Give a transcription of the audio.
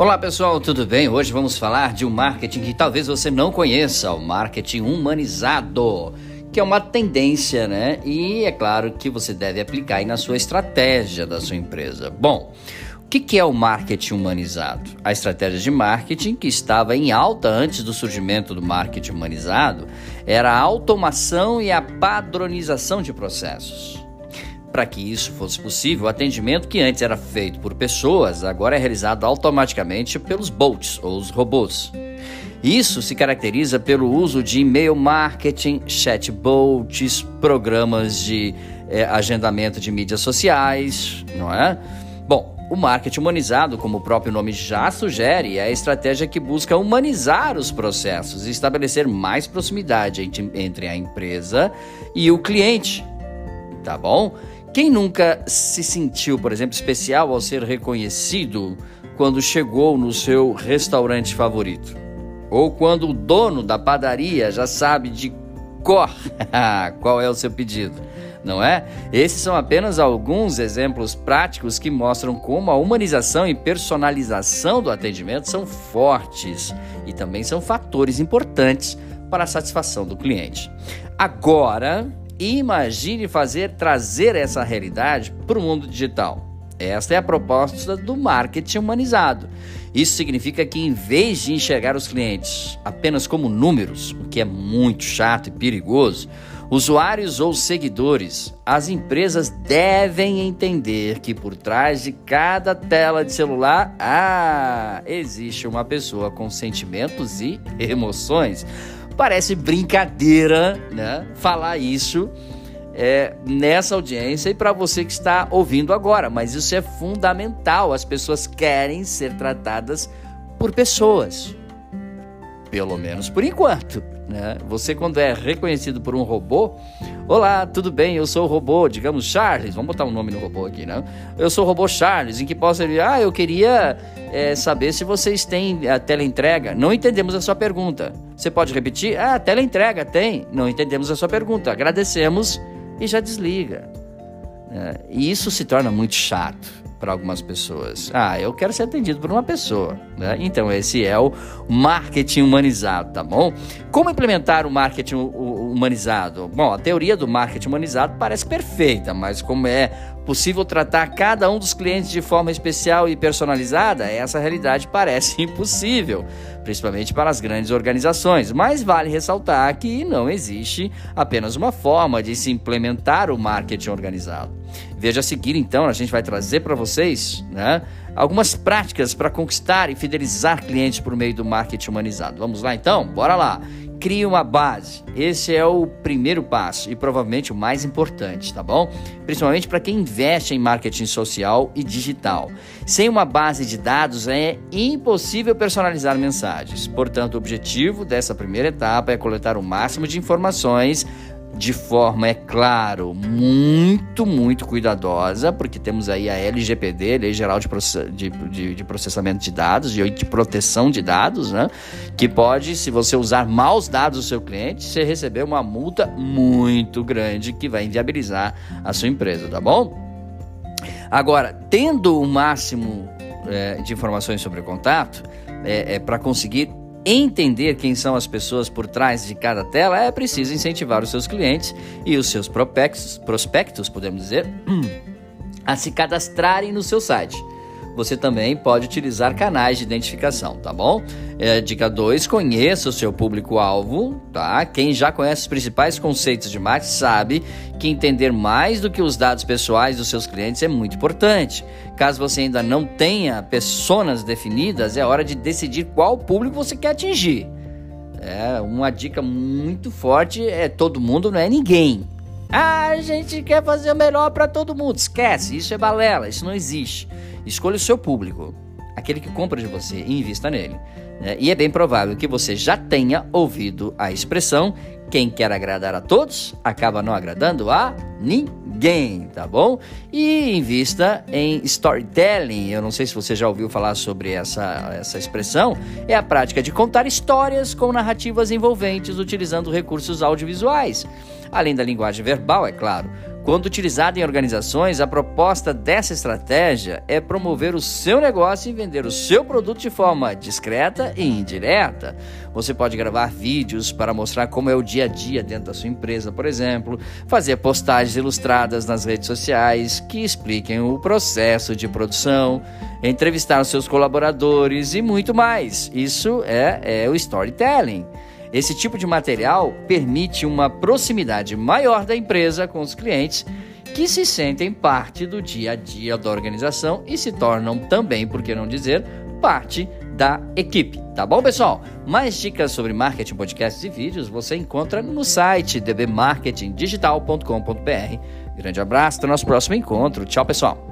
Olá pessoal, tudo bem? Hoje vamos falar de um marketing que talvez você não conheça, o marketing humanizado, que é uma tendência, né? E é claro que você deve aplicar aí na sua estratégia da sua empresa. Bom, o que é o marketing humanizado? A estratégia de marketing que estava em alta antes do surgimento do marketing humanizado era a automação e a padronização de processos. Para que isso fosse possível, o atendimento que antes era feito por pessoas agora é realizado automaticamente pelos bots ou os robôs. Isso se caracteriza pelo uso de e-mail marketing, chatbots, programas de é, agendamento de mídias sociais, não é? Bom, o marketing humanizado, como o próprio nome já sugere, é a estratégia que busca humanizar os processos e estabelecer mais proximidade entre a empresa e o cliente. Tá bom? Quem nunca se sentiu, por exemplo, especial ao ser reconhecido quando chegou no seu restaurante favorito? Ou quando o dono da padaria já sabe de cor qual é o seu pedido? Não é? Esses são apenas alguns exemplos práticos que mostram como a humanização e personalização do atendimento são fortes e também são fatores importantes para a satisfação do cliente. Agora, imagine fazer trazer essa realidade para o mundo digital. Esta é a proposta do marketing humanizado. Isso significa que, em vez de enxergar os clientes apenas como números, o que é muito chato e perigoso, usuários ou seguidores, as empresas devem entender que por trás de cada tela de celular, ah, existe uma pessoa com sentimentos e emoções parece brincadeira, né? Falar isso é, nessa audiência e para você que está ouvindo agora, mas isso é fundamental. As pessoas querem ser tratadas por pessoas, pelo menos por enquanto. Né? Você, quando é reconhecido por um robô, olá, tudo bem? Eu sou o robô, digamos Charles, vamos botar um nome no robô aqui, né? Eu sou o robô Charles, em que posso dizer, ah, eu queria é, saber se vocês têm a teleentrega. Não entendemos a sua pergunta. Você pode repetir? Ah, teleentrega tem. Não entendemos a sua pergunta. Agradecemos e já desliga. É, e isso se torna muito chato para algumas pessoas. Ah, eu quero ser atendido por uma pessoa. Né? Então, esse é o marketing humanizado, tá bom? Como implementar o marketing humanizado? Bom, a teoria do marketing humanizado parece perfeita, mas como é possível tratar cada um dos clientes de forma especial e personalizada, essa realidade parece impossível, principalmente para as grandes organizações. Mas vale ressaltar que não existe apenas uma forma de se implementar o marketing organizado. Veja a seguir, então, a gente vai trazer para vocês né, algumas práticas para conquistar e fidelizar clientes por meio do marketing humanizado. Vamos lá, então? Bora lá! Crie uma base. Esse é o primeiro passo e provavelmente o mais importante, tá bom? Principalmente para quem investe em marketing social e digital. Sem uma base de dados é impossível personalizar mensagens. Portanto, o objetivo dessa primeira etapa é coletar o máximo de informações de forma, é claro, muito, muito cuidadosa, porque temos aí a LGPD, Lei Geral de, de, de, de Processamento de Dados e de Proteção de Dados, né? Que pode, se você usar maus dados do seu cliente, você receber uma multa muito grande que vai inviabilizar a sua empresa, tá bom? Agora, tendo o máximo é, de informações sobre o contato, é, é para conseguir entender quem são as pessoas por trás de cada tela, é preciso incentivar os seus clientes e os seus prospectos, prospectos podemos dizer, a se cadastrarem no seu site você também pode utilizar canais de identificação, tá bom? É, dica 2, conheça o seu público-alvo, tá? Quem já conhece os principais conceitos de marketing sabe que entender mais do que os dados pessoais dos seus clientes é muito importante. Caso você ainda não tenha pessoas definidas, é hora de decidir qual público você quer atingir. É, uma dica muito forte é todo mundo não é ninguém. Ah, a gente quer fazer o melhor para todo mundo. Esquece, isso é balela, isso não existe. Escolha o seu público, aquele que compra de você e invista nele. Né? E é bem provável que você já tenha ouvido a expressão: quem quer agradar a todos acaba não agradando a ninguém, tá bom? E invista em storytelling. Eu não sei se você já ouviu falar sobre essa, essa expressão. É a prática de contar histórias com narrativas envolventes utilizando recursos audiovisuais. Além da linguagem verbal, é claro. Quando utilizada em organizações, a proposta dessa estratégia é promover o seu negócio e vender o seu produto de forma discreta e indireta. Você pode gravar vídeos para mostrar como é o dia a dia dentro da sua empresa, por exemplo, fazer postagens ilustradas nas redes sociais que expliquem o processo de produção, entrevistar os seus colaboradores e muito mais. Isso é, é o storytelling. Esse tipo de material permite uma proximidade maior da empresa com os clientes que se sentem parte do dia a dia da organização e se tornam também, por que não dizer, parte da equipe. Tá bom, pessoal? Mais dicas sobre marketing, podcasts e vídeos você encontra no site dbmarketingdigital.com.br. Grande abraço, até o nosso próximo encontro. Tchau, pessoal.